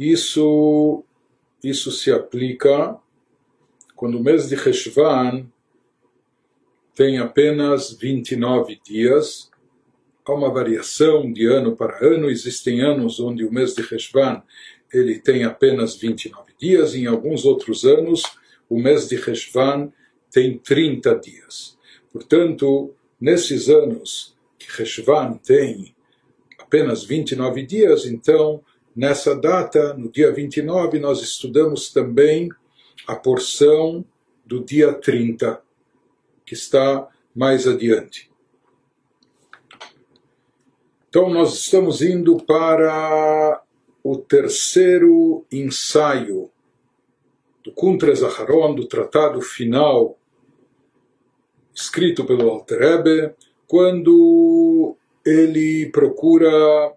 Isso, isso se aplica quando o mês de Reshvan tem apenas 29 dias. Há uma variação de ano para ano. Existem anos onde o mês de Reshvan ele tem apenas 29 dias. Em alguns outros anos, o mês de Reshvan tem 30 dias. Portanto, nesses anos que Reshvan tem apenas 29 dias, então, nessa data, no dia 29, nós estudamos também a porção do dia 30, que está mais adiante. Então, nós estamos indo para o terceiro ensaio do Kuntre Zaharon, do tratado final escrito pelo Alter Rebbe, quando ele procura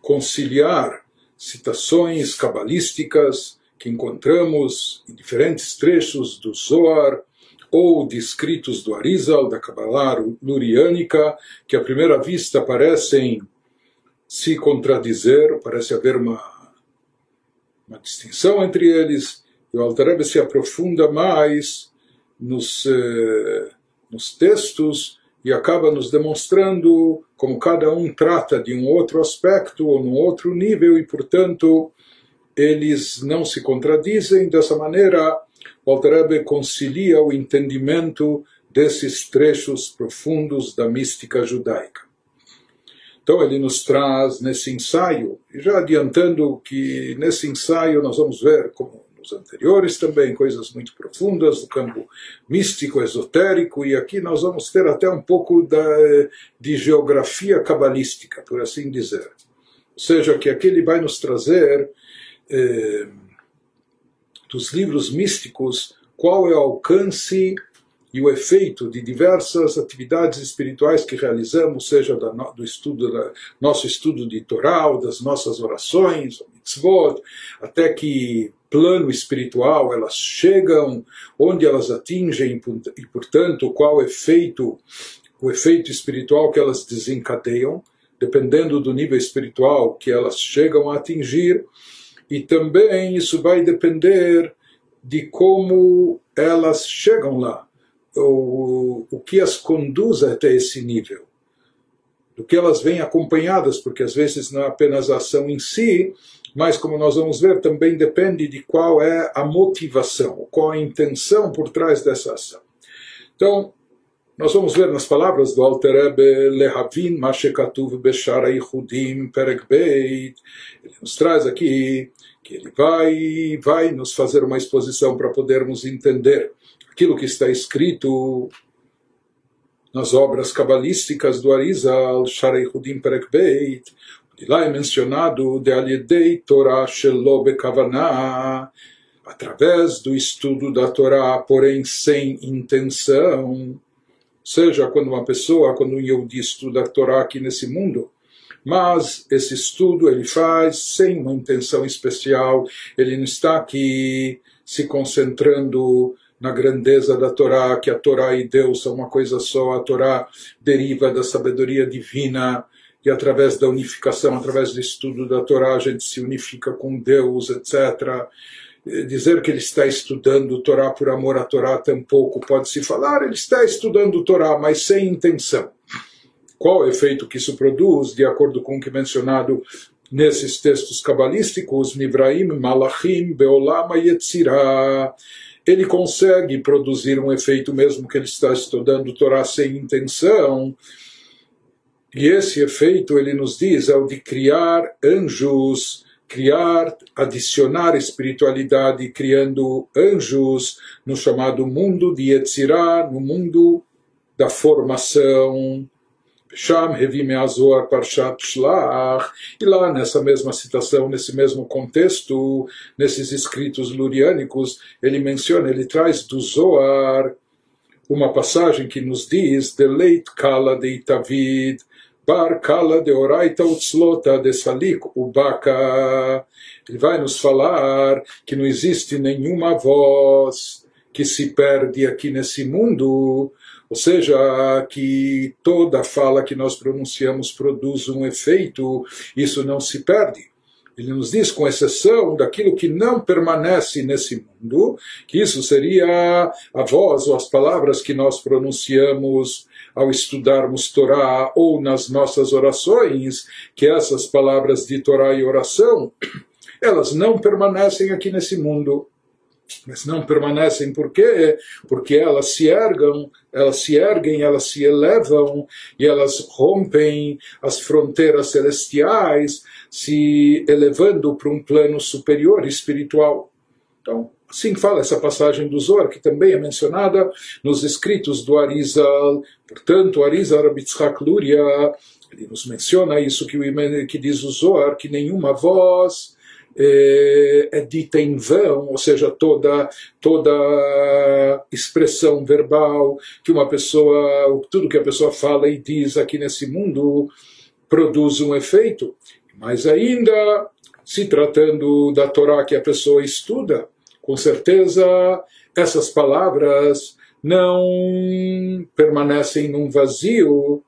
conciliar citações cabalísticas que encontramos em diferentes trechos do Zohar ou de escritos do Arizal, da Kabbalah luriânica, que à primeira vista parecem se contradizer, parece haver uma, uma distinção entre eles, e o Alter Rebbe se aprofunda mais nos, eh, nos textos e acaba nos demonstrando como cada um trata de um outro aspecto ou num outro nível e, portanto, eles não se contradizem. Dessa maneira, Walter Rebbe concilia o entendimento desses trechos profundos da mística judaica. Então ele nos traz nesse ensaio, e já adiantando que nesse ensaio nós vamos ver como nos anteriores também, coisas muito profundas do campo místico, esotérico, e aqui nós vamos ter até um pouco da, de geografia cabalística, por assim dizer. Ou seja, que aqui ele vai nos trazer eh, dos livros místicos qual é o alcance e o efeito de diversas atividades espirituais que realizamos, seja do estudo nosso estudo de Torá, das nossas orações, mitzvot, até que plano espiritual elas chegam, onde elas atingem e, portanto, qual o efeito, o efeito espiritual que elas desencadeiam, dependendo do nível espiritual que elas chegam a atingir, e também isso vai depender de como elas chegam lá, o, o que as conduz até esse nível do que elas vêm acompanhadas, porque às vezes não é apenas a ação em si, mas como nós vamos ver, também depende de qual é a motivação, qual a intenção por trás dessa ação. Então, nós vamos ver nas palavras do Alter Rebbe, Lehavin Mashekatuv Beshara Ichudim Perek Beit, ele nos traz aqui que ele vai, vai nos fazer uma exposição para podermos entender aquilo que está escrito nas obras cabalísticas do Arizal, Sharei Hudim Perek Beit, e lá é mencionado de Alidei Torah Shelo Bekavaná, através do estudo da Torá, porém sem intenção. Seja, quando uma pessoa, quando um Yehudi estuda a Torá aqui nesse mundo, mas esse estudo ele faz sem uma intenção especial, ele não está aqui se concentrando na grandeza da Torá, que a Torá e Deus são uma coisa só, a Torá deriva da sabedoria divina, e através da unificação, através do estudo da Torá, a gente se unifica com Deus, etc. Dizer que ele está estudando Torá por amor à Torá tampouco pode se falar, ele está estudando Torá, mas sem intenção. Qual o efeito que isso produz, de acordo com o que é mencionado nesses textos cabalísticos, Nivraim, Malachim, Beolama e Yetzirah, ele consegue produzir um efeito mesmo que ele está estudando Torá sem intenção. E esse efeito, ele nos diz, é o de criar anjos, criar, adicionar espiritualidade, criando anjos no chamado mundo de Yetzirah, no mundo da formação. Sham Hevime Azor Parshat Shlach, e lá nessa mesma citação, nesse mesmo contexto, nesses escritos luriânicos, ele menciona, ele traz do Zoar uma passagem que nos diz, Deleit Kala de Itavid, Bar Kala de Oraita Utzlota de Salik Ubaka. Ele vai nos falar que não existe nenhuma voz que se perde aqui nesse mundo, ou seja, que toda fala que nós pronunciamos produz um efeito, isso não se perde. ele nos diz, com exceção daquilo que não permanece nesse mundo, que isso seria a voz ou as palavras que nós pronunciamos ao estudarmos Torá ou nas nossas orações, que essas palavras de Torá e oração, elas não permanecem aqui nesse mundo. Mas não permanecem por quê? Porque elas se ergam, elas se erguem, elas se elevam e elas rompem as fronteiras celestiais, se elevando para um plano superior espiritual. Então, Assim fala essa passagem do Zohar, que também é mencionada nos escritos do Arizal. Portanto, Arizal Rabitzhak Luria, ele nos menciona isso que, o, que diz o Zohar, que nenhuma voz é, é dita em vão, ou seja, toda, toda expressão verbal que uma pessoa, tudo que a pessoa fala e diz aqui nesse mundo produz um efeito. Mas ainda, se tratando da Torá que a pessoa estuda, com certeza essas palavras não permanecem num vazio,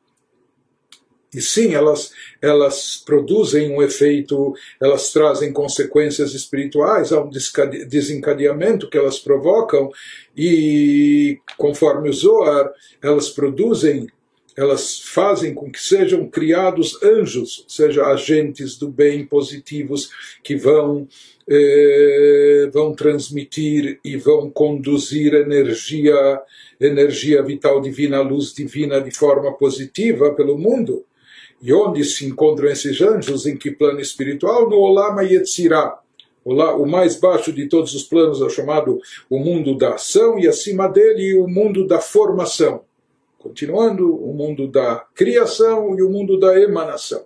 e sim, elas, elas produzem um efeito, elas trazem consequências espirituais ao desencadeamento que elas provocam, e conforme o Zohar, elas produzem, elas fazem com que sejam criados anjos, ou seja, agentes do bem positivos que vão eh, vão transmitir e vão conduzir energia, energia vital divina, luz divina de forma positiva pelo mundo. E onde se encontram esses anjos? Em que plano espiritual? No Olama Yetzirah. O mais baixo de todos os planos é chamado o mundo da ação e acima dele o mundo da formação. Continuando, o mundo da criação e o mundo da emanação.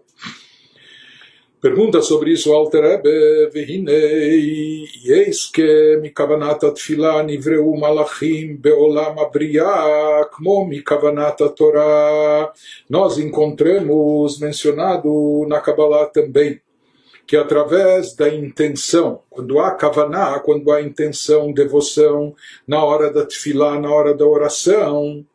Pergunta sobre isso Alter Rebbe, Vehinei, mi kavanata Tfilá, Nivreu Malachim, Beolam Abriá, Kmo Mikavanata Torá. Nós encontramos mencionado na Kabbalah também que através da intenção, quando há kavaná, quando há intenção, devoção, na hora da tefilá, na hora da oração,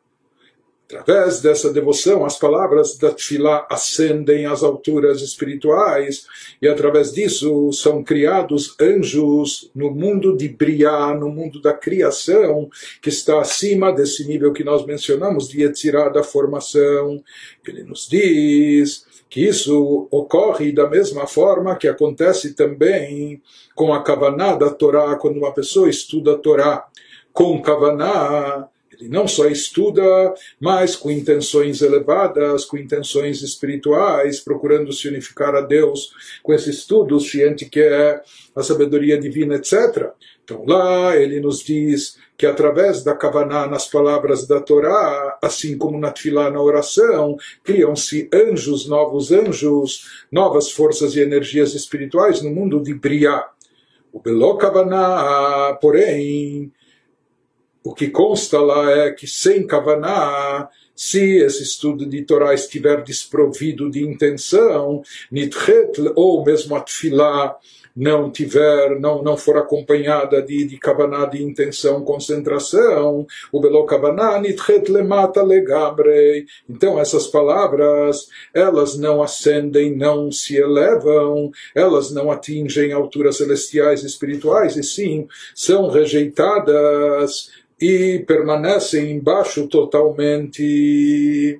Através dessa devoção, as palavras da Tfilá ascendem às alturas espirituais e através disso são criados anjos no mundo de Briá, no mundo da criação, que está acima desse nível que nós mencionamos de Yetzirah, da formação. Ele nos diz que isso ocorre da mesma forma que acontece também com a Kavaná da Torá, quando uma pessoa estuda a Torá com Kavaná, ele não só estuda, mas com intenções elevadas, com intenções espirituais, procurando se unificar a Deus com esse estudo ciente que é a sabedoria divina, etc. Então lá ele nos diz que através da Kavaná nas palavras da Torá, assim como na Tfilá na oração, criam-se anjos, novos anjos, novas forças e energias espirituais no mundo de Briá. O Belo Kavaná, porém, o que consta lá é que sem Kavaná, se esse estudo de Torá estiver desprovido de intenção, nitchet, ou mesmo a tefilá não tiver, não, não for acompanhada de, de kavaná, de intenção, concentração, o belo kavaná, nitchet lemata legabre. Então essas palavras, elas não ascendem, não se elevam, elas não atingem alturas celestiais espirituais, e sim são rejeitadas e permanecem embaixo totalmente.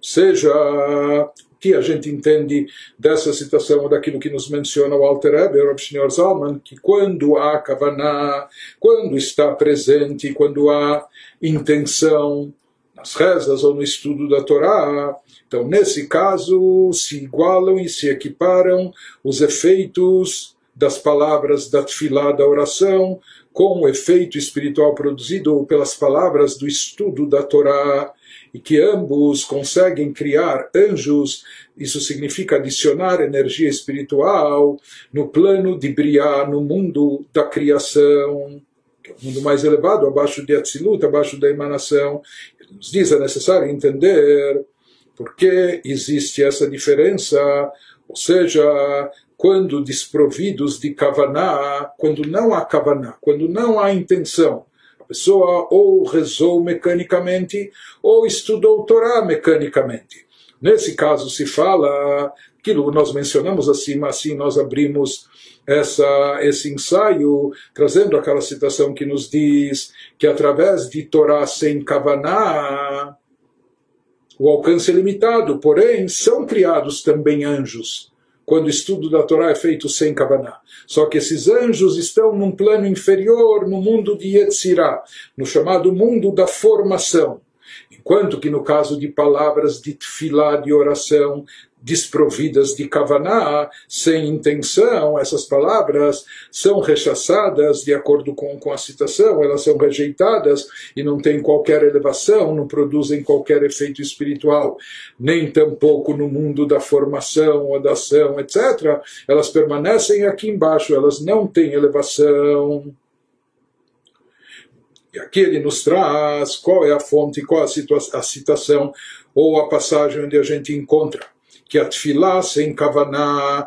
Seja, o que a gente entende dessa situação, daquilo que nos menciona o Alter Rebbe, o Shneur Zalman, que quando há kavaná, quando está presente, quando há intenção nas rezas ou no estudo da Torá, então nesse caso se igualam e se equiparam os efeitos das palavras da tefilá, da oração, com o efeito espiritual produzido pelas palavras do estudo da Torá, e que ambos conseguem criar anjos, isso significa adicionar energia espiritual no plano de Briá, no mundo da criação, que é o mundo mais elevado, abaixo de Atzilut, abaixo da emanação. Ele nos diz, é necessário entender por que existe essa diferença, ou seja, quando desprovidos de kavaná, quando não há kavaná, quando não há intenção. A pessoa ou rezou mecanicamente ou estudou Torá mecanicamente. Nesse caso se fala aquilo nós mencionamos acima, assim nós abrimos essa, esse ensaio, trazendo aquela citação que nos diz que através de Torá sem Kavaná, o alcance é limitado, porém são criados também anjos quando o estudo da Torá é feito sem Kavaná. Só que esses anjos estão num plano inferior, no mundo de Yetzirah, no chamado mundo da formação. Enquanto que no caso de palavras de tefilá, de oração, desprovidas de kavaná, sem intenção, essas palavras são rechaçadas de acordo com, com a citação, elas são rejeitadas e não têm qualquer elevação, não produzem qualquer efeito espiritual, nem tampouco no mundo da formação ou da ação, etc. Elas permanecem aqui embaixo, elas não têm elevação. E aqui ele nos traz qual é a fonte, qual a, a citação ou a passagem onde a gente encontra que a tefilá sem kavaná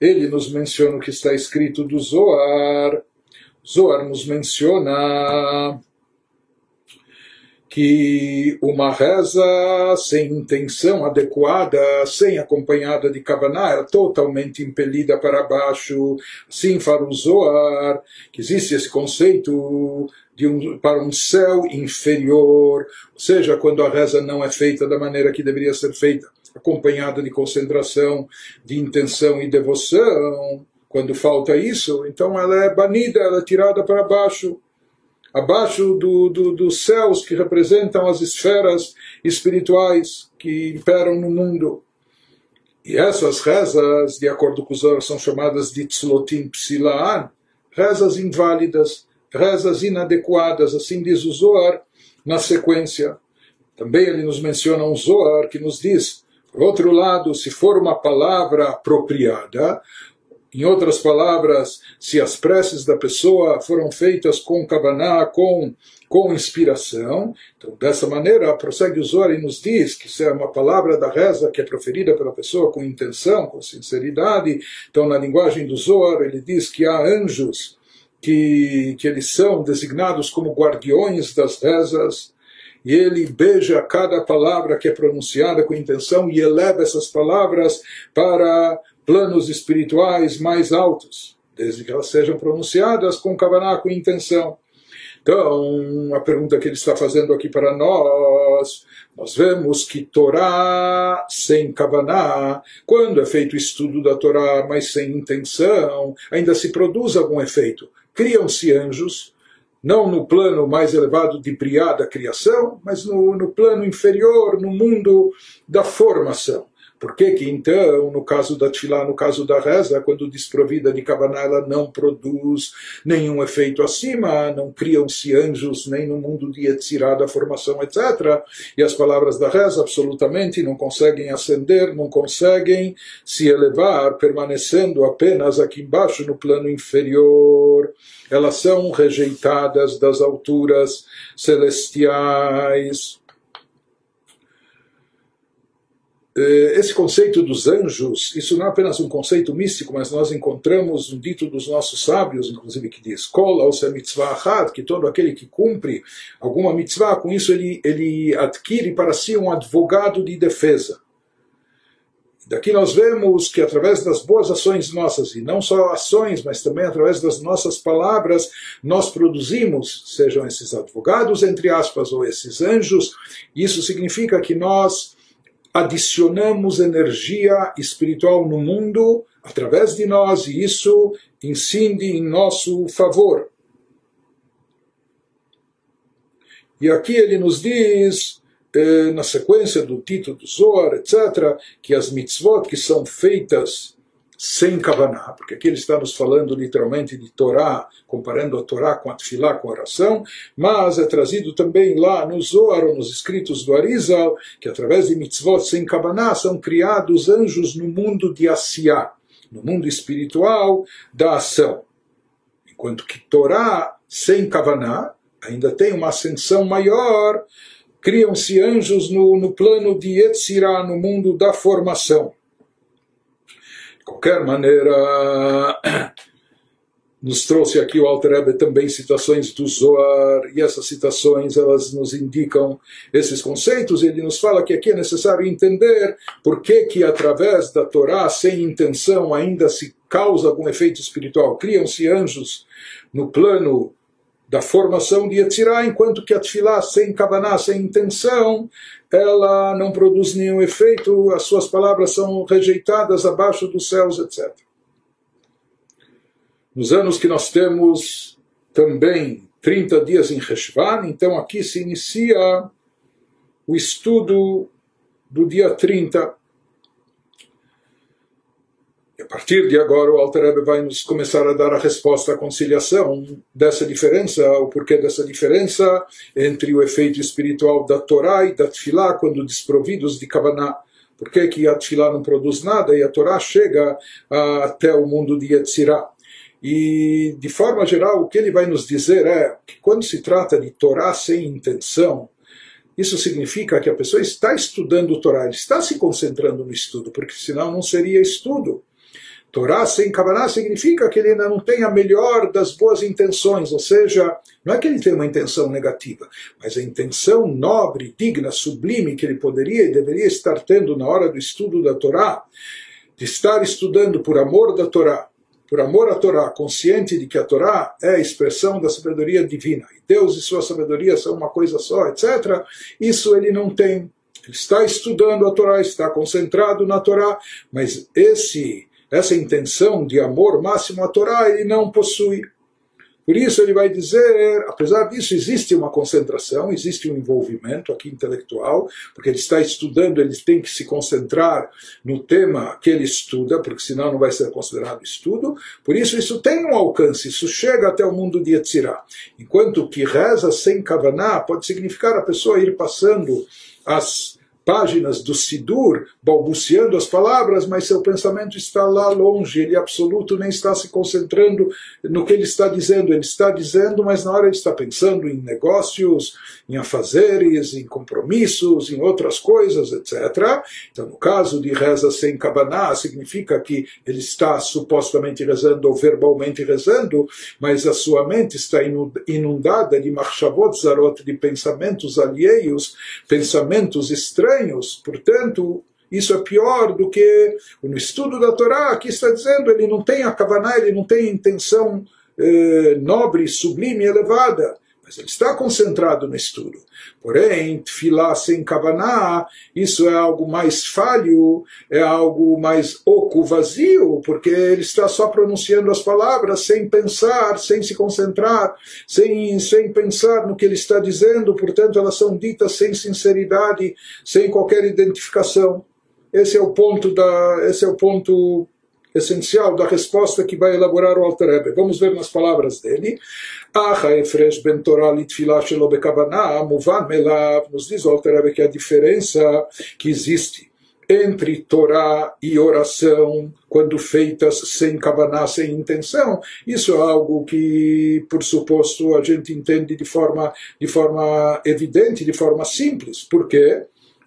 ele nos menciona o que está escrito do Zoar. Zoar nos menciona que uma reza sem intenção adequada, sem acompanhada de Kavaná, é totalmente impelida para baixo. Assim fala o Zoar, que existe esse conceito um, para um céu inferior, ou seja, quando a reza não é feita da maneira que deveria ser feita acompanhada de concentração, de intenção e devoção, quando falta isso, então ela é banida, ela é tirada para baixo, abaixo do, do, dos céus que representam as esferas espirituais que imperam no mundo. E essas rezas, de acordo com os Zohar, são chamadas de tzlotim psilaan, rezas inválidas, rezas inadequadas, assim diz o Zohar na sequência. Também ele nos menciona um Zohar que nos diz por outro lado, se for uma palavra apropriada, em outras palavras, se as preces da pessoa foram feitas com kavaná, com, com inspiração, então dessa maneira, prossegue o Zohar e nos diz que se é uma palavra da reza que é proferida pela pessoa com intenção, com sinceridade, então na linguagem do Zohar ele diz que há anjos que, que eles são designados como guardiões das rezas, e ele beija cada palavra que é pronunciada com intenção e eleva essas palavras para planos espirituais mais altos, desde que elas sejam pronunciadas com kavaná, com intenção. Então, a pergunta que ele está fazendo aqui para nós, nós vemos que Torá sem Kavaná, quando é feito o estudo da Torá, mas sem intenção, ainda se produz algum efeito. Criam-se anjos, não no plano mais elevado de Briá da criação, mas no, no plano inferior, no mundo da formação. Por que que então, no caso da Tfilá, no caso da reza, quando desprovida de Kavaná, ela não produz nenhum efeito acima, não criam-se anjos nem no mundo de Yetzirah, da formação, etc. E as palavras da reza absolutamente não conseguem ascender, não conseguem se elevar, permanecendo apenas aqui embaixo, no plano inferior. Elas são rejeitadas das alturas celestiais. Eh, esse conceito dos anjos, isso não é apenas um conceito místico, mas nós encontramos um dito dos nossos sábios, inclusive, que diz: que todo aquele que cumpre alguma mitzvah, com isso ele, ele adquire para si um advogado de defesa. Daqui nós vemos que através das boas ações nossas, e não só ações, mas também através das nossas palavras, nós produzimos, sejam esses advogados, entre aspas, ou esses anjos, isso significa que nós adicionamos energia espiritual no mundo através de nós e isso incide em nosso favor. E aqui ele nos diz, eh, na sequência do título do Zohar, etc., que as mitzvot que são feitas sem Kavaná, porque aqui nos falando literalmente de Torá, comparando a Torá com a Tfilá, com a oração, mas é trazido também lá no Zohar, nos escritos do Arizal, que através de mitzvot sem Kavaná são criados anjos no mundo de Asiá, no mundo espiritual da ação. Enquanto que Torá sem Kavaná ainda tem uma ascensão maior, criam-se anjos no, no plano de Yetzirah, no mundo da formação. Qualquer maneira, nos trouxe aqui o Alter Rebbe também citações do Zohar, e essas citações elas nos indicam esses conceitos, ele nos fala que aqui é necessário entender por que que através da Torá, sem intenção, ainda se causa algum efeito espiritual. Criam-se anjos no plano da formação de Yetzirah, enquanto que a Tfilá, sem Kavaná, sem intenção, ela não produz nenhum efeito, as suas palavras são rejeitadas abaixo dos céus, etc. Nos anos que nós temos também 30 dias em Reshvan, então aqui se inicia o estudo do dia 30 a partir de agora, o Alter vai nos começar a dar a resposta à conciliação dessa diferença, o porquê dessa diferença entre o efeito espiritual da Torá e da Tfilá, quando desprovidos de Kavaná. Por que, que a Tfilá não produz nada e a Torá chega a, até o mundo de Yetzirah? E, de forma geral, o que ele vai nos dizer é que quando se trata de Torá sem intenção, isso significa que a pessoa está estudando o Torá, está se concentrando no estudo, porque senão não seria estudo. Torá sem Kavaná significa que ele ainda não tem a melhor das boas intenções, ou seja, não é que ele tem uma intenção negativa, mas a intenção nobre, digna, sublime que ele poderia e deveria estar tendo na hora do estudo da Torá, de estar estudando por amor da Torá, por amor à Torá, consciente de que a Torá é a expressão da sabedoria divina, e Deus e sua sabedoria são uma coisa só, etc., isso ele não tem. Ele está estudando a Torá, está concentrado na Torá, mas esse essa intenção de amor máximo à Torá ele não possui. Por isso ele vai dizer, apesar disso, existe uma concentração, existe um envolvimento aqui intelectual, porque ele está estudando, ele tem que se concentrar no tema que ele estuda, porque senão não vai ser considerado estudo. Por isso isso tem um alcance, isso chega até o mundo de Yetzirah. Enquanto que reza sem kavaná pode significar a pessoa ir passando as páginas do Sidur, balbuciando as palavras, mas seu pensamento está lá longe, ele absoluto nem está se concentrando no que ele está dizendo. Ele está dizendo, mas na hora ele está pensando em negócios, em afazeres, em compromissos, em outras coisas, etc. Então, no caso de reza sem kabaná, significa que ele está supostamente rezando ou verbalmente rezando, mas a sua mente está inundada de marchavot zarot, de pensamentos alheios, pensamentos estranhos estranhos. Portanto, isso é pior do que no estudo da Torá, aqui está dizendo, ele não tem a kavaná, ele não tem intenção eh, nobre, sublime, elevada ele está concentrado no estudo. Porém, tefilá sem kavaná, isso é algo mais falho, é algo mais oco, vazio, porque ele está só pronunciando as palavras sem pensar, sem se concentrar, sem, sem pensar no que ele está dizendo, portanto elas são ditas sem sinceridade, sem qualquer identificação. Esse é o ponto da, esse é o ponto essencial da resposta que vai elaborar o Alter Rebbe. Vamos ver nas palavras dele. Nos diz o Alter Rebbe que a diferença que existe entre Torá e oração, quando feitas sem kavaná, sem intenção, isso é algo que, por suposto, a gente entende de forma, de forma evidente, de forma simples. Por quê?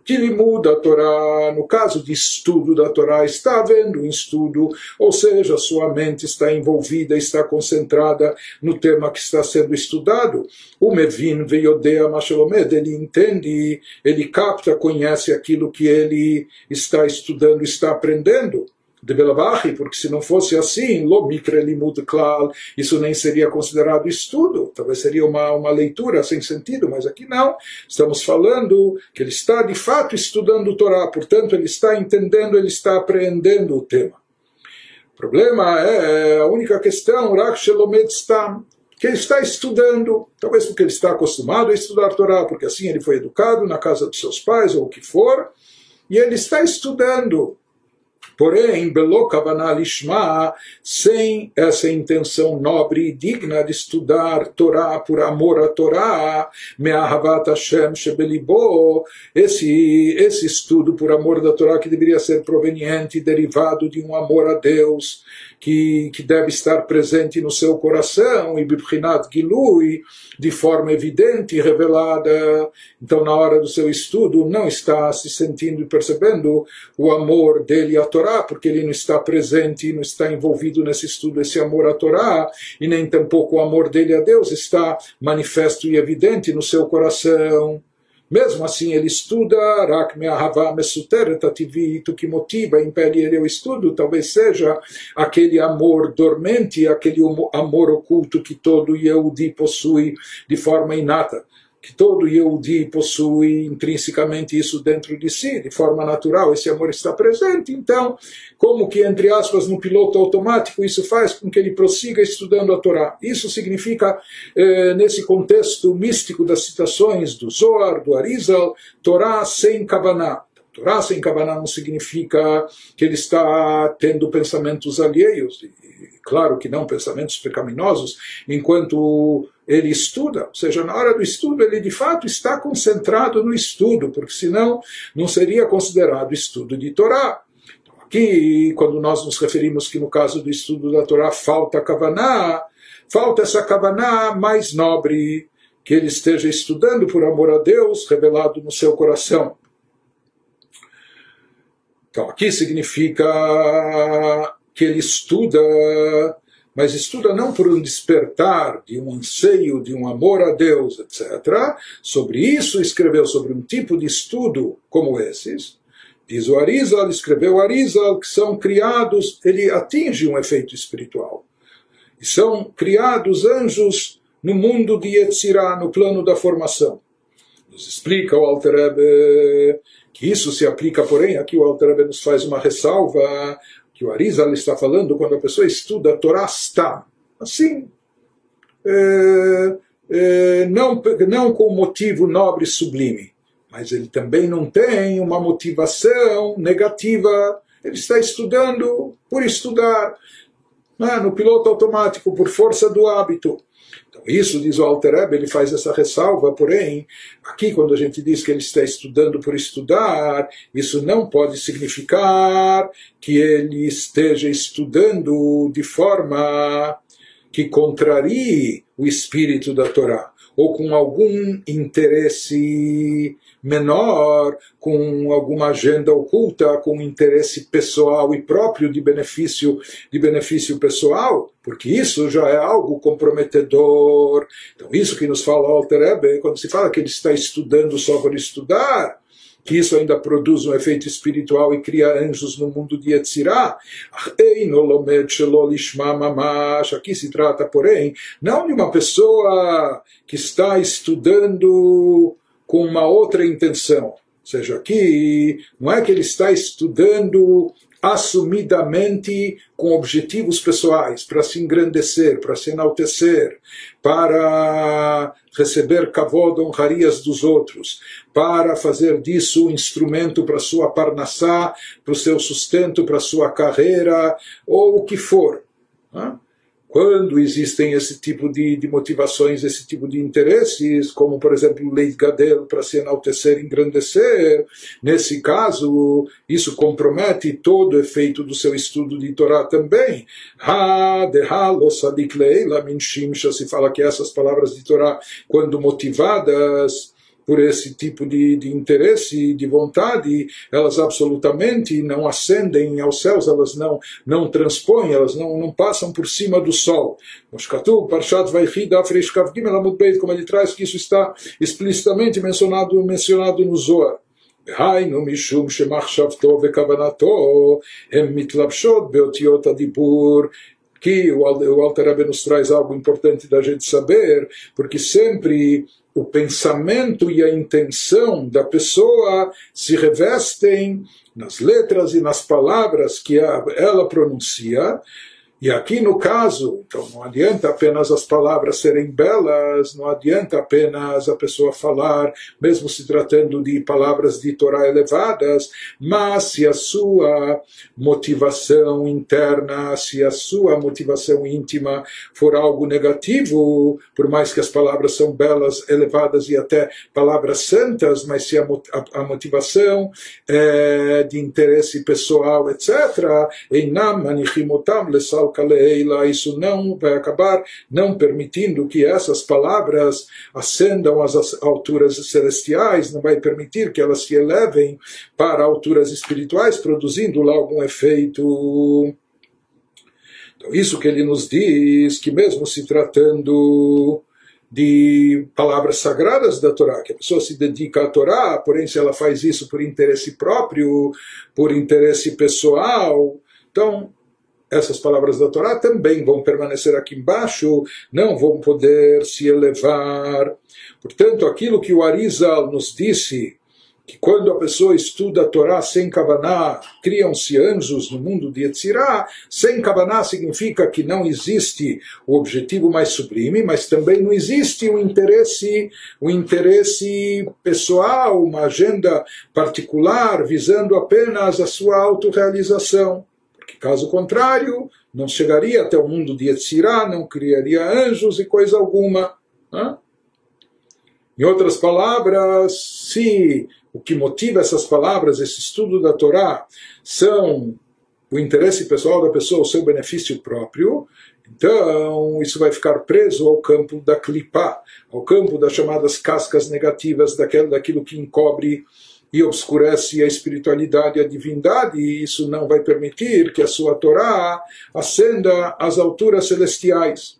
Que ele muda a Torá, no caso de estudo da Torá, está havendo um estudo, ou seja, sua mente está envolvida, está concentrada no tema que está sendo estudado. O Mevin Veiodea Mashelomed, ele entende, ele capta, conhece aquilo que ele está estudando, está aprendendo de Belavachi, porque se não fosse assim, lo mikre limud klal, isso nem seria considerado estudo, talvez seria uma, uma leitura sem sentido, mas aqui não, estamos falando que ele está de fato estudando o Torá, portanto ele está entendendo, ele está apreendendo o tema. O problema é a única questão, Rak Shelomed Stam, que ele está estudando, talvez porque ele está acostumado a estudar Torá, porque assim ele foi educado na casa dos seus pais ou o que for, e ele está estudando Porém, belo kavanah lishma, sem essa intenção nobre e digna de estudar Torá por amor à Torá, me'ahavat Hashem shebelibo, esse, esse estudo por amor da Torá que deveria ser proveniente, derivado de um amor a Deus, que, que deve estar presente no seu coração, e Bibrinat Gilui, de forma evidente e revelada. Então, na hora do seu estudo, não está se sentindo e percebendo o amor dele à Torá, porque ele não está presente, não está envolvido nesse estudo, esse amor à Torá, e nem tampouco o amor dele a Deus está manifesto e evidente no seu coração. Mesmo assim, ele estuda o que motiva, impele ele ao estudo, talvez seja aquele amor dormente, aquele amor oculto que todo Yehudi possui de forma inata que todo Yehudi possui intrinsecamente isso dentro de si, de forma natural, esse amor está presente, então, como que, entre aspas, no piloto automático, isso faz com que ele prossiga estudando a Torá. Isso significa, eh, nesse contexto místico das citações do Zohar, do Arizal, Torá sem Kavaná. Torá sem Kavaná não significa que ele está tendo pensamentos alheios, claro que não pensamentos pecaminosos, enquanto ele estuda, ou seja, na hora do estudo ele de fato está concentrado no estudo, porque senão não seria considerado estudo de Torá. Então, aqui, quando nós nos referimos que no caso do estudo da Torá falta Kavaná, falta essa Kavaná mais nobre, que ele esteja estudando por amor a Deus, revelado no seu coração. Então, aqui significa que ele estuda mas estuda não por um despertar de um anseio, de um amor a Deus, etc. Sobre isso escreveu sobre um tipo de estudo como esses. Diz o Arizal, escreveu Arizal, que são criados, ele atinge um efeito espiritual. E são criados anjos no mundo de Yetzirah, no plano da formação. Nos explica o Alter Rebbe que isso se aplica, porém, aqui o Alter Rebbe nos faz uma ressalva, que o Arizal está falando quando a pessoa estuda Torá está assim, é, é, não, não com motivo nobre e sublime, mas ele também não tem uma motivação negativa, ele está estudando por estudar, né, no piloto automático, por força do hábito. Então, isso, diz o Alter ele faz essa ressalva, porém, aqui quando a gente diz que ele está estudando por estudar, isso não pode significar que ele esteja estudando de forma que contrarie o espírito da Torá, ou com algum interesse menor, com alguma agenda oculta, com interesse pessoal e próprio de benefício, de benefício pessoal, porque isso já é algo comprometedor. Então, isso que nos fala Alter Ebe, quando se fala que ele está estudando só por estudar, que isso ainda produz um efeito espiritual e cria anjos no mundo de Yetzirah. Aqui se trata, porém, não de uma pessoa que está estudando com uma outra intenção. Ou seja, aqui não é que ele está estudando assumidamente com objetivos pessoais, para se engrandecer, para se enaltecer, para receber cavod, honrarias dos outros, para fazer disso um instrumento para sua parnassá, para o seu sustento, para sua carreira, ou o que for. Né? Quando existem esse tipo de, de, motivações, esse tipo de interesses, como por exemplo Leit Gadel para se enaltecer, engrandecer, nesse caso isso compromete todo o efeito do seu estudo de Torá também. Ha de ha lo sadik leila min shimsha, se fala que essas palavras de Torá, quando motivadas por esse tipo de, de interesse, de vontade, elas absolutamente não ascendem aos céus, elas não, não transpõem, elas não, não passam por cima do sol. Moshkatu, Parshat Vaichi, Dafresh Kavgim, como ele traz que isso está explicitamente mencionado, mencionado no Zohar. דהיינו משום שמחשבתו וכוונתו הם מתלבשות באותיות הדיבור que o Alter Rebbe nos traz algo importante da gente saber, porque sempre o pensamento e a intenção da pessoa se revestem nas letras e nas palavras que ela pronuncia, E aqui no caso, então não adianta apenas as palavras serem belas, não adianta apenas a pessoa falar, mesmo se tratando de palavras de Torá elevadas, mas se a sua motivação interna, se a sua motivação íntima for algo negativo, por mais que as palavras são belas, elevadas e até palavras santas, mas se a, a, a motivação é de interesse pessoal, etc., em nam manichimotam lesal Kaleila, isso não vai acabar não permitindo que essas palavras ascendam às alturas celestiais, não vai permitir que elas se elevem para alturas espirituais, produzindo lá algum efeito. Então, isso que ele nos diz, que mesmo se tratando de palavras sagradas da Torá, que a pessoa se dedica à Torá, porém se ela faz isso por interesse próprio, por interesse pessoal, então essas palavras da Torá também vão permanecer aqui embaixo, não vão poder se elevar. Portanto, aquilo que o Arizal nos disse, que quando a pessoa estuda a Torá sem Kavaná, criam-se anjos no mundo de Yetzirah, sem Kavaná significa que não existe o objetivo mais sublime, mas também não existe o interesse, o interesse pessoal, uma agenda particular visando apenas a sua autorrealização. Caso contrário, não chegaria até o mundo de Yetzirah, não criaria anjos e coisa alguma. Né? Em outras palavras, se o que motiva essas palavras, esse estudo da Torá, são o interesse pessoal da pessoa, o seu benefício próprio, então isso vai ficar preso ao campo da clipá, ao campo das chamadas cascas negativas, daquilo que encobre e obscurece a espiritualidade e a divindade, e isso não vai permitir que a sua Torá ascenda às alturas celestiais.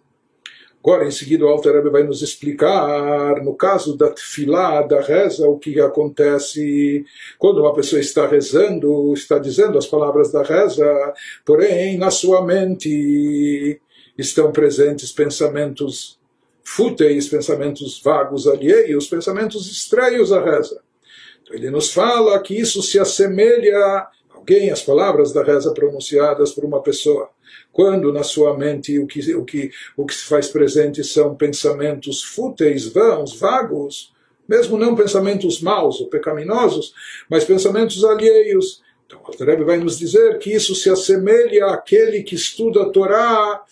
Agora, em seguida, o Alter vai nos explicar, no caso da tefilá, da reza, o que acontece quando uma pessoa está rezando, está dizendo as palavras da reza, porém, na sua mente estão presentes pensamentos fúteis, pensamentos vagos alheios, pensamentos estranhos à reza. Ele nos fala que isso se assemelha a alguém, as palavras da reza pronunciadas por uma pessoa. Quando na sua mente o que, o que, o que se faz presente são pensamentos fúteis, vãos, vagos, mesmo não pensamentos maus ou pecaminosos, mas pensamentos alheios. Então, o vai nos dizer que isso se assemelha àquele que estuda a Torá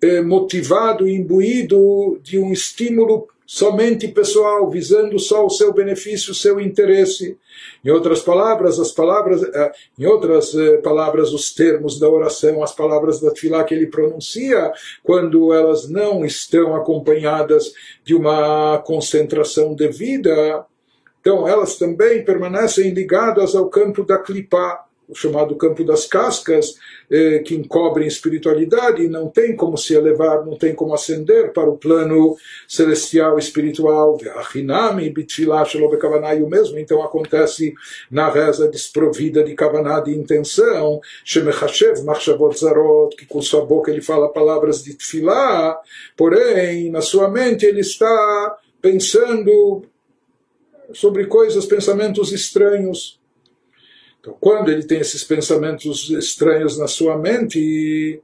eh, motivado imbuído de um estímulo somente pessoal, visando só o seu benefício, o seu interesse. Em outras palavras, as palavras, eh, em outras eh, palavras, os termos da oração, as palavras da tefilá que ele pronuncia, quando elas não estão acompanhadas de uma concentração devida, então elas também permanecem ligadas ao campo da clipá, o chamado campo das cascas, eh, que encobrem espiritualidade, e não tem como se elevar, não tem como ascender para o plano celestial espiritual. E o mesmo então acontece na reza desprovida de kavaná de intenção, que com sua boca ele fala palavras de tefilá, porém na sua mente ele está pensando sobre coisas, pensamentos estranhos então, quando ele tem esses pensamentos estranhos na sua mente,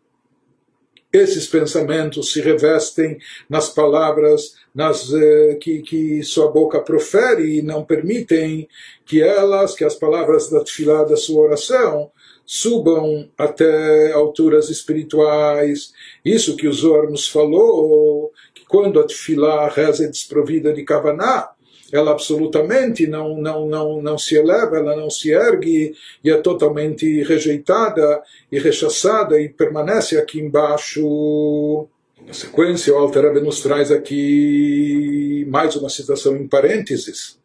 esses pensamentos se revestem nas palavras nas, eh, que, que sua boca profere e não permitem que elas, que as palavras da tefilá da sua oração, subam até alturas espirituais. Isso que o Zohar nos falou, que quando a tefilá, reza desprovida de kavaná, ela absolutamente não, não, não, não se eleva, ela não se ergue e é totalmente rejeitada e rechaçada e permanece aqui embaixo. Na sequência, o Alter Rebbe nos traz aqui mais uma citação em parênteses.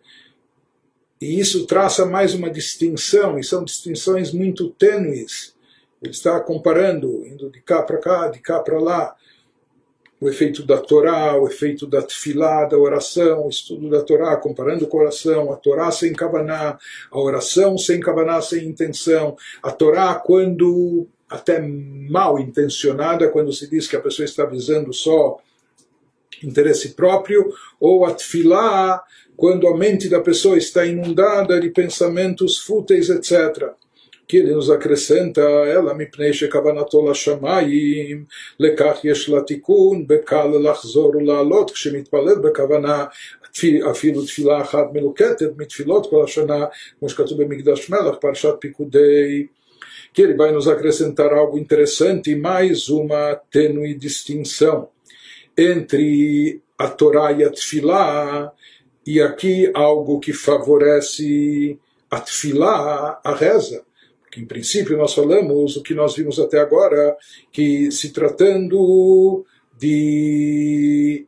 E isso traça mais uma distinção, e são distinções muito tênues. Ele está comparando, indo de cá para cá, de cá para lá, o efeito da Torá, o efeito da tefilá, da oração, o estudo da Torá, comparando com a oração, a Torá sem kavaná, a oração sem kavaná, sem intenção, a Torá quando até mal intencionada, quando se diz que a pessoa está visando só interesse próprio, ou a tefilá, quando a mente da pessoa está inundada de pensamentos fúteis, etc que ele nos acrescenta, ela mipnei shekavanato lashamayim, lekach yesh latikun, bekal lachzor ulaalot, כשמתפלל בכוונה אפילו תפילה אחת מלוקטת מתפילות כל השנה, כמו שכתוב במקדש מלך, פרשת פיקודי que ele vai nos acrescentar algo interessante, mais uma tênue distinção entre a Torá e a Tfilá, e aqui algo que favorece a Tfilá, a reza. Porque, em princípio, nós falamos o que nós vimos até agora, que se tratando de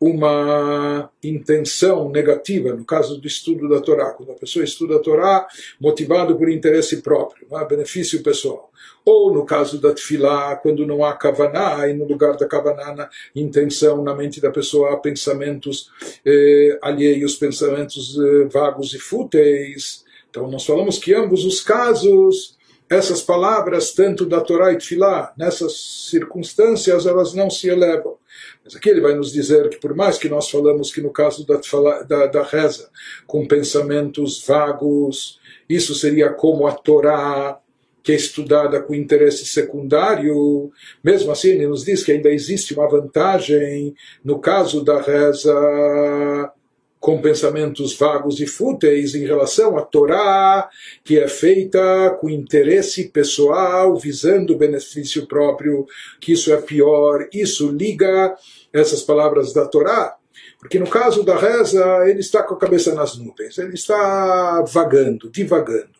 uma intenção negativa, no caso do estudo da Torá, quando a pessoa estuda a Torá motivado por interesse próprio, é? benefício pessoal. Ou no caso da Tfilá, quando não há Kavaná, e no lugar da Kavaná, na intenção na mente da pessoa há pensamentos eh, alheios, pensamentos eh, vagos e fúteis. Então nós falamos que ambos os casos essas palavras, tanto da Torá e Tfilá, nessas circunstâncias, elas não se elevam. Mas aqui ele vai nos dizer que, por mais que nós falamos que no caso da, da, da reza, com pensamentos vagos, isso seria como a Torá, que é estudada com interesse secundário, mesmo assim ele nos diz que ainda existe uma vantagem no caso da reza com pensamentos vagos e fúteis em relação à Torá, que é feita com interesse pessoal, visando o benefício próprio, que isso é pior, isso liga essas palavras da Torá, porque no caso da reza, ele está com a cabeça nas nuvens, ele está vagando, divagando.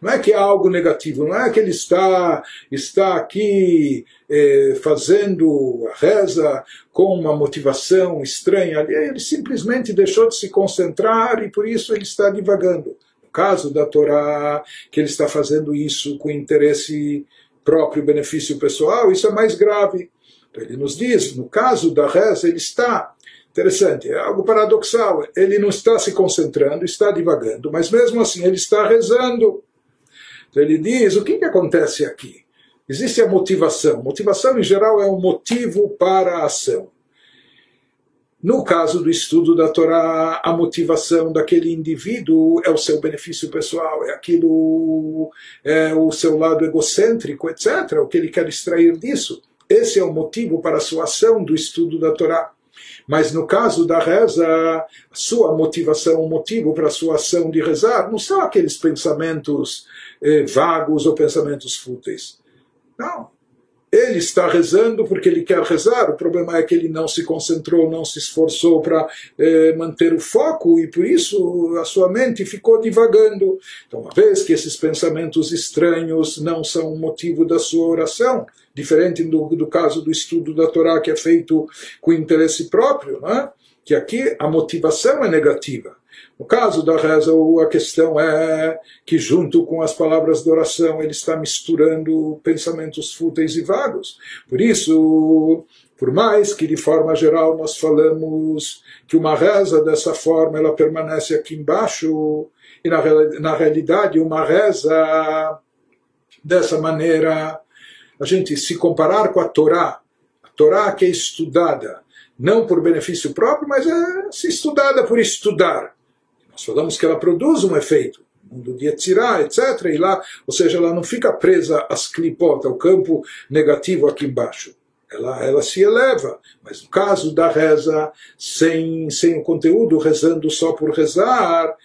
Não é que é algo negativo, não é que ele está, está aqui eh, fazendo a reza com uma motivação estranha, ele simplesmente deixou de se concentrar e por isso ele está divagando. No caso da Torá, que ele está fazendo isso com interesse próprio, benefício pessoal, isso é mais grave. Então ele nos diz, no caso da reza, ele está Interessante, é algo paradoxal. Ele não está se concentrando, está divagando, mas mesmo assim ele está rezando. Então ele diz: o que, que acontece aqui? Existe a motivação. Motivação, em geral, é um motivo para a ação. No caso do estudo da Torá, a motivação daquele indivíduo é o seu benefício pessoal, é aquilo, é o seu lado egocêntrico, etc., o que ele quer extrair disso. Esse é o motivo para a sua ação do estudo da Torá. Mas no caso da reza, a sua motivação, o motivo para a sua ação de rezar, não são aqueles pensamentos eh, vagos ou pensamentos fúteis. Não. Ele está rezando porque ele quer rezar. O problema é que ele não se concentrou, não se esforçou para eh, manter o foco e por isso a sua mente ficou divagando. Então, uma vez que esses pensamentos estranhos não são motivo da sua oração, diferente do, do caso do estudo da Torá que é feito com interesse próprio, né? que aqui a motivação é negativa. No caso da reza, a questão é que, junto com as palavras de oração, ele está misturando pensamentos fúteis e vagos. Por isso, por mais que, de forma geral, nós falamos que uma reza dessa forma ela permanece aqui embaixo, e na, na realidade, uma reza dessa maneira a gente se comparar com a Torá, a Torá que é estudada, não por benefício próprio, mas é se estudada por estudar. Falamos que ela produz um efeito, mundo de Yetzirah, etc. E lá, ou seja, ela não fica presa às clipot, ao campo negativo aqui embaixo. Ela, ela se eleva, mas no caso da reza, sem, sem o conteúdo, rezando só por rezar,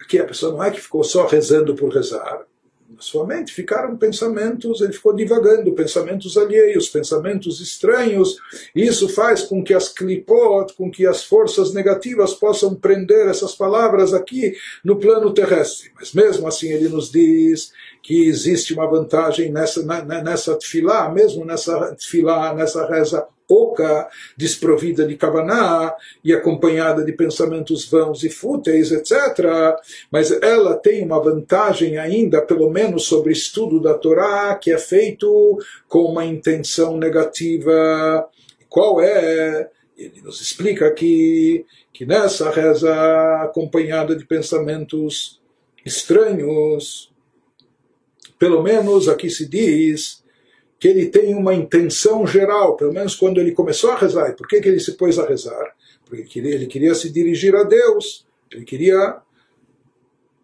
aqui a pessoa não é que ficou só rezando por rezar, na sua mente ficaram pensamentos, ele ficou divagando, pensamentos alheios, pensamentos estranhos. E isso faz com que as clipot, com que as forças negativas possam prender essas palavras aqui no plano terrestre. Mas mesmo assim ele nos diz que existe uma vantagem nessa, nessa tefilá, mesmo nessa tefilá, nessa reza oca, desprovida de kavaná e acompanhada de pensamentos vãos e fúteis, etc. Mas ela tem uma vantagem ainda, pelo menos sobre o estudo da Torá, que é feito com uma intenção negativa. Qual é? Ele nos explica aqui que nessa reza acompanhada de pensamentos estranhos, pelo menos aqui se diz que ele tem uma intenção geral, pelo menos quando ele começou a rezar. E por que, que ele se pôs a rezar? Porque ele queria se dirigir a Deus, ele queria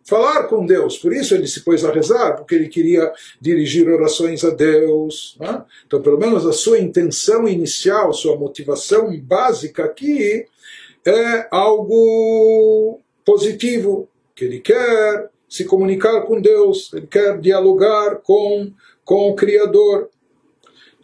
falar com Deus. Por isso ele se pôs a rezar, porque ele queria dirigir orações a Deus. Né? Então, pelo menos a sua intenção inicial, sua motivação básica aqui é algo positivo, que ele quer se comunicar com Deus, ele quer dialogar com, com o Criador.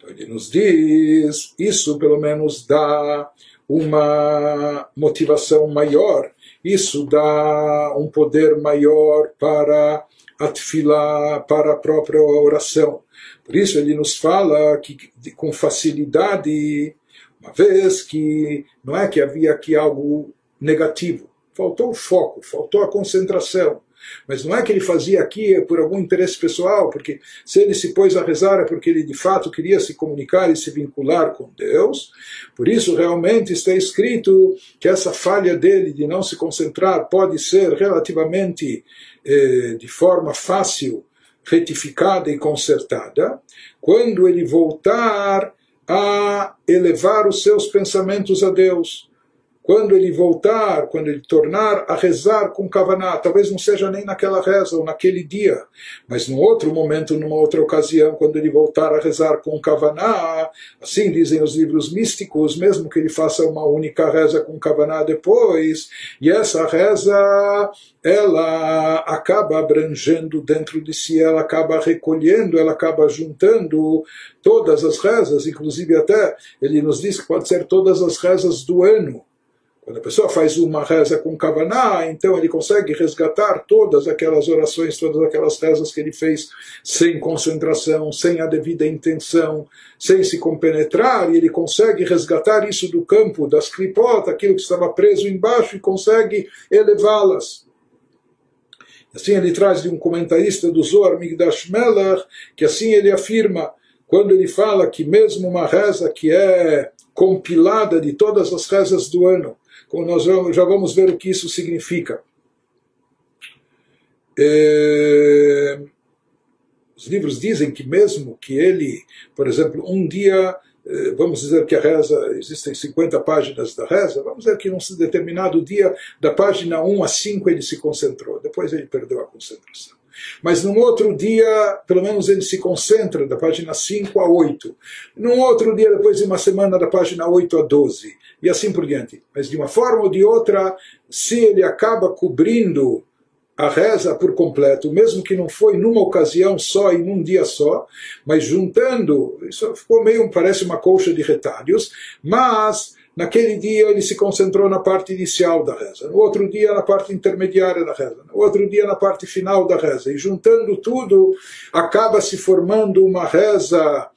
Então, ele nos diz, isso pelo menos dá uma motivação maior isso dá um poder maior para a para a própria oração. Por isso ele nos fala que com facilidade, uma vez que não é que havia aqui algo negativo, faltou o foco, faltou a concentração. Mas não é que ele fazia aqui por algum interesse pessoal, porque se ele se pôs a rezar é porque ele de fato queria se comunicar e se vincular com Deus. Por isso, realmente está escrito que essa falha dele de não se concentrar pode ser relativamente eh, de forma fácil retificada e consertada quando ele voltar a elevar os seus pensamentos a Deus quando ele voltar, quando ele tornar a rezar com Kavaná, talvez não seja nem naquela reza ou naquele dia, mas num outro momento, numa outra ocasião, quando ele voltar a rezar com Kavaná, assim dizem os livros místicos, mesmo que ele faça uma única reza com Kavaná depois, e essa reza ela acaba abrangendo dentro de si, ela acaba recolhendo, ela acaba juntando todas as rezas, inclusive até ele nos diz que pode ser todas as rezas do ano. Quando a pessoa faz uma reza com Kavaná, então ele consegue resgatar todas aquelas orações, todas aquelas rezas que ele fez sem concentração, sem a devida intenção, sem se compenetrar, e ele consegue resgatar isso do campo das clipot, aquilo que estava preso embaixo, e consegue elevá-las. Assim ele traz de um comentarista do Zohar Migdash Melach, que assim ele afirma, quando ele fala que mesmo uma reza que é compilada de todas as rezas do ano, como nós já vamos ver o que isso significa. É, os livros dizem que mesmo que ele, por exemplo, um dia, é, vamos dizer que a reza, existem 50 páginas da reza, vamos dizer que num determinado dia, da página 1 a 5 ele se concentrou, depois ele perdeu a concentração. Mas num outro dia, pelo menos ele se concentra da página 5 a 8. Num outro dia, depois de uma semana, da página 8 a 12. E assim por diante. Mas de uma forma ou de outra, se ele acaba cobrindo a reza por completo, mesmo que não foi numa ocasião só e num dia só, mas juntando, isso ficou meio, parece uma colcha de retalhos, mas Naquele dia ele se concentrou na parte inicial da reza, no outro dia na parte intermediária da reza, no outro dia na parte final da reza. E juntando tudo, acaba se formando uma reza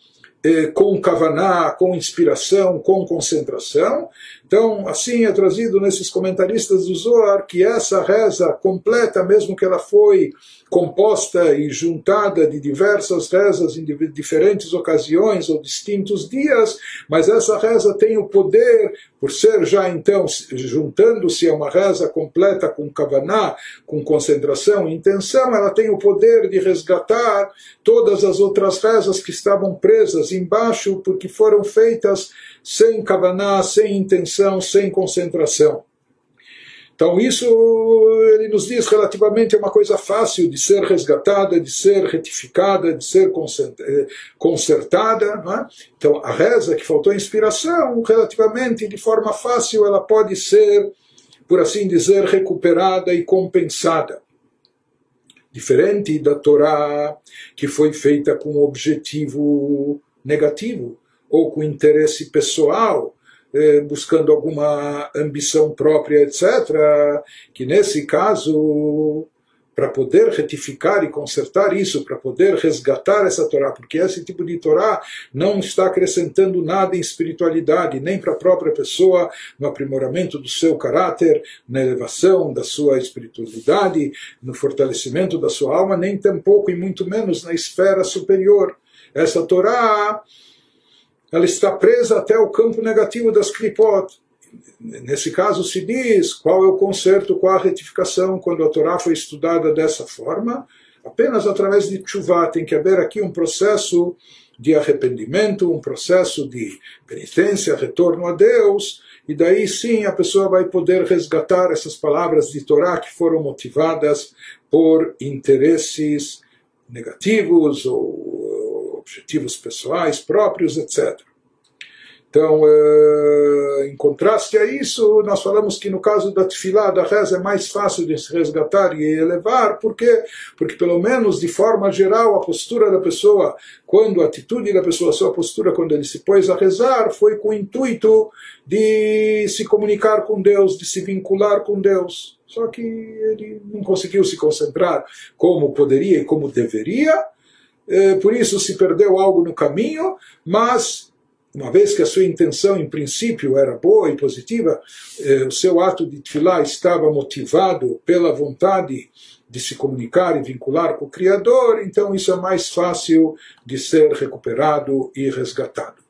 com kavaná, com inspiração, com concentração. Então, assim é trazido nesses comentaristas do Zohar que essa reza completa, mesmo que ela foi composta e juntada de diversas rezas em diferentes ocasiões ou distintos dias, mas essa reza tem o poder, por ser já então juntando-se a uma reza completa com kavaná, com concentração e intenção, ela tem o poder de resgatar todas as outras rezas que estavam presas embaixo porque foram feitas sem kavaná, sem intenção, sem concentração. Então isso ele nos diz relativamente é uma coisa fácil de ser resgatada, de ser retificada, de ser eh, consertada. É? Então a reza que faltou inspiração, relativamente de forma fácil, ela pode ser, por assim dizer, recuperada e compensada. Diferente da Torá, que foi feita com objetivo negativo ou com interesse pessoal, buscando alguma ambição própria, etc., que nesse caso, para poder retificar e consertar isso, para poder resgatar essa Torá, porque esse tipo de Torá não está acrescentando nada em espiritualidade, nem para a própria pessoa, no aprimoramento do seu caráter, na elevação da sua espiritualidade, no fortalecimento da sua alma, nem tampouco e muito menos na esfera superior. Essa Torá ela está presa até o campo negativo das klipot. Nesse caso se diz qual é o conserto, qual a retificação quando a Torá foi estudada dessa forma. Apenas através de tshuva tem que haver aqui um processo de arrependimento, um processo de penitência, retorno a Deus, e daí sim a pessoa vai poder resgatar essas palavras de Torá que foram motivadas por interesses negativos ou objetivos pessoais próprios, etc. Então, eh, em contraste a isso, nós falamos que no caso da tefilá, da reza, é mais fácil de se resgatar e elevar, por quê? Porque, pelo menos, de forma geral, a postura da pessoa, quando a atitude da pessoa, a sua postura, quando ele se pôs a rezar, foi com o intuito de se comunicar com Deus, de se vincular com Deus. Só que ele não conseguiu se concentrar como poderia e como deveria, por isso se perdeu algo no caminho, mas uma vez que a sua intenção em princípio era boa e positiva, eh, o seu ato de tefilá estava motivado pela vontade de se comunicar e vincular com o Criador, então isso é mais fácil de ser recuperado e resgatado.